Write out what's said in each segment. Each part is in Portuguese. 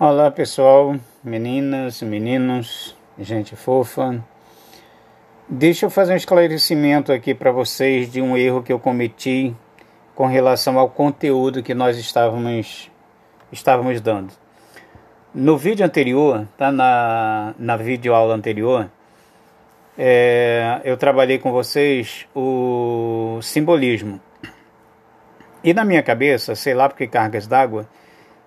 Olá pessoal, meninas, meninos, gente fofa. Deixa eu fazer um esclarecimento aqui para vocês de um erro que eu cometi com relação ao conteúdo que nós estávamos, estávamos dando. No vídeo anterior, tá na, na videoaula anterior, é, eu trabalhei com vocês o simbolismo. E na minha cabeça, sei lá porque cargas d'água,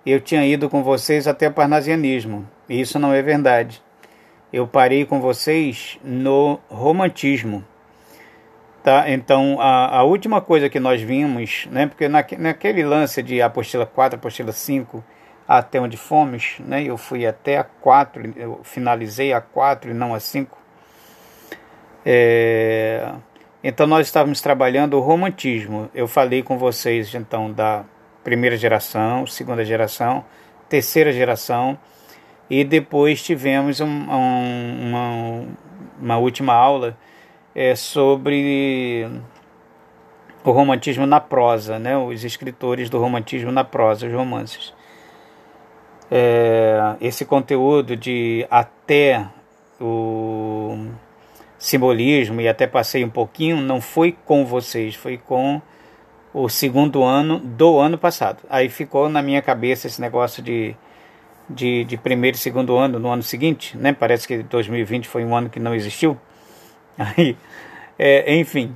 eu tinha ido com vocês até o parnasianismo. Isso não é verdade. Eu parei com vocês no romantismo. Tá? Então, a, a última coisa que nós vimos, né, porque naque, naquele lance de apostila 4, apostila 5, até onde fomos, né, eu fui até a 4, eu finalizei a 4 e não a 5. É, então, nós estávamos trabalhando o romantismo. Eu falei com vocês, então, da primeira geração, segunda geração, terceira geração, e depois tivemos um, um, uma, uma última aula é, sobre o romantismo na prosa, né? os escritores do romantismo na prosa, os romances. É, esse conteúdo de até o simbolismo e até passei um pouquinho, não foi com vocês, foi com o segundo ano do ano passado. Aí ficou na minha cabeça esse negócio de, de, de primeiro e segundo ano no ano seguinte, né? Parece que 2020 foi um ano que não existiu. Aí, é, enfim,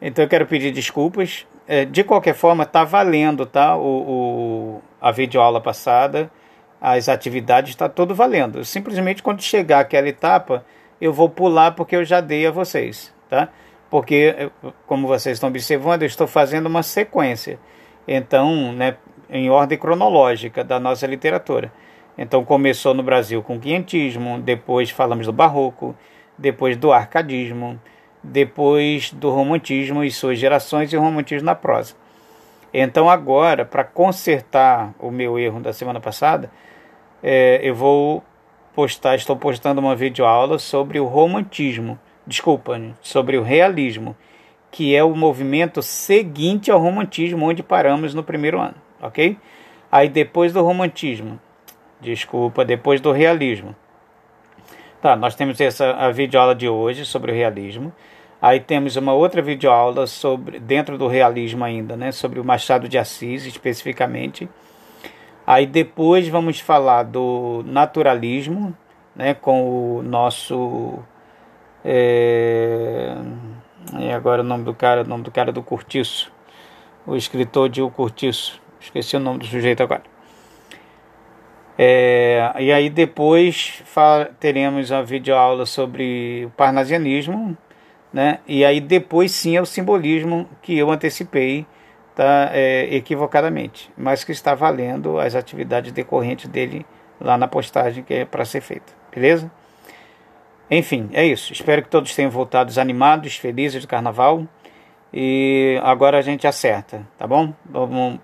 então eu quero pedir desculpas. É, de qualquer forma, tá valendo, tá? O, o, a videoaula passada, as atividades, está tudo valendo. Simplesmente quando chegar aquela etapa, eu vou pular porque eu já dei a vocês, tá? Porque, como vocês estão observando, eu estou fazendo uma sequência, então, né, em ordem cronológica da nossa literatura. Então, começou no Brasil com o quinhentismo, depois falamos do barroco, depois do arcadismo, depois do romantismo e suas gerações e o romantismo na prosa. Então, agora, para consertar o meu erro da semana passada, é, eu vou postar, estou postando uma videoaula sobre o romantismo desculpa, sobre o realismo, que é o movimento seguinte ao romantismo, onde paramos no primeiro ano, ok? Aí depois do romantismo, desculpa, depois do realismo. Tá, nós temos essa a videoaula de hoje sobre o realismo. Aí temos uma outra videoaula sobre dentro do realismo ainda, né, sobre o Machado de Assis especificamente. Aí depois vamos falar do naturalismo, né, com o nosso é... E agora o nome do cara, o nome do cara do Curtiço. O escritor de O Curtiço. Esqueci o nome do sujeito agora. É, e aí depois teremos a videoaula sobre o parnasianismo, né? E aí depois sim é o simbolismo que eu antecipei tá, é, equivocadamente, mas que está valendo as atividades decorrentes dele lá na postagem que é para ser feita, beleza? Enfim, é isso. Espero que todos tenham voltado animados, felizes do carnaval. E agora a gente acerta, tá bom? Vamos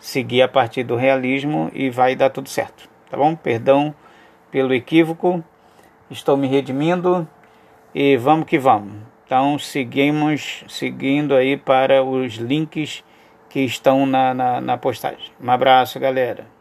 seguir a partir do realismo e vai dar tudo certo, tá bom? Perdão pelo equívoco, estou me redimindo e vamos que vamos. Então seguimos seguindo aí para os links que estão na, na, na postagem. Um abraço, galera.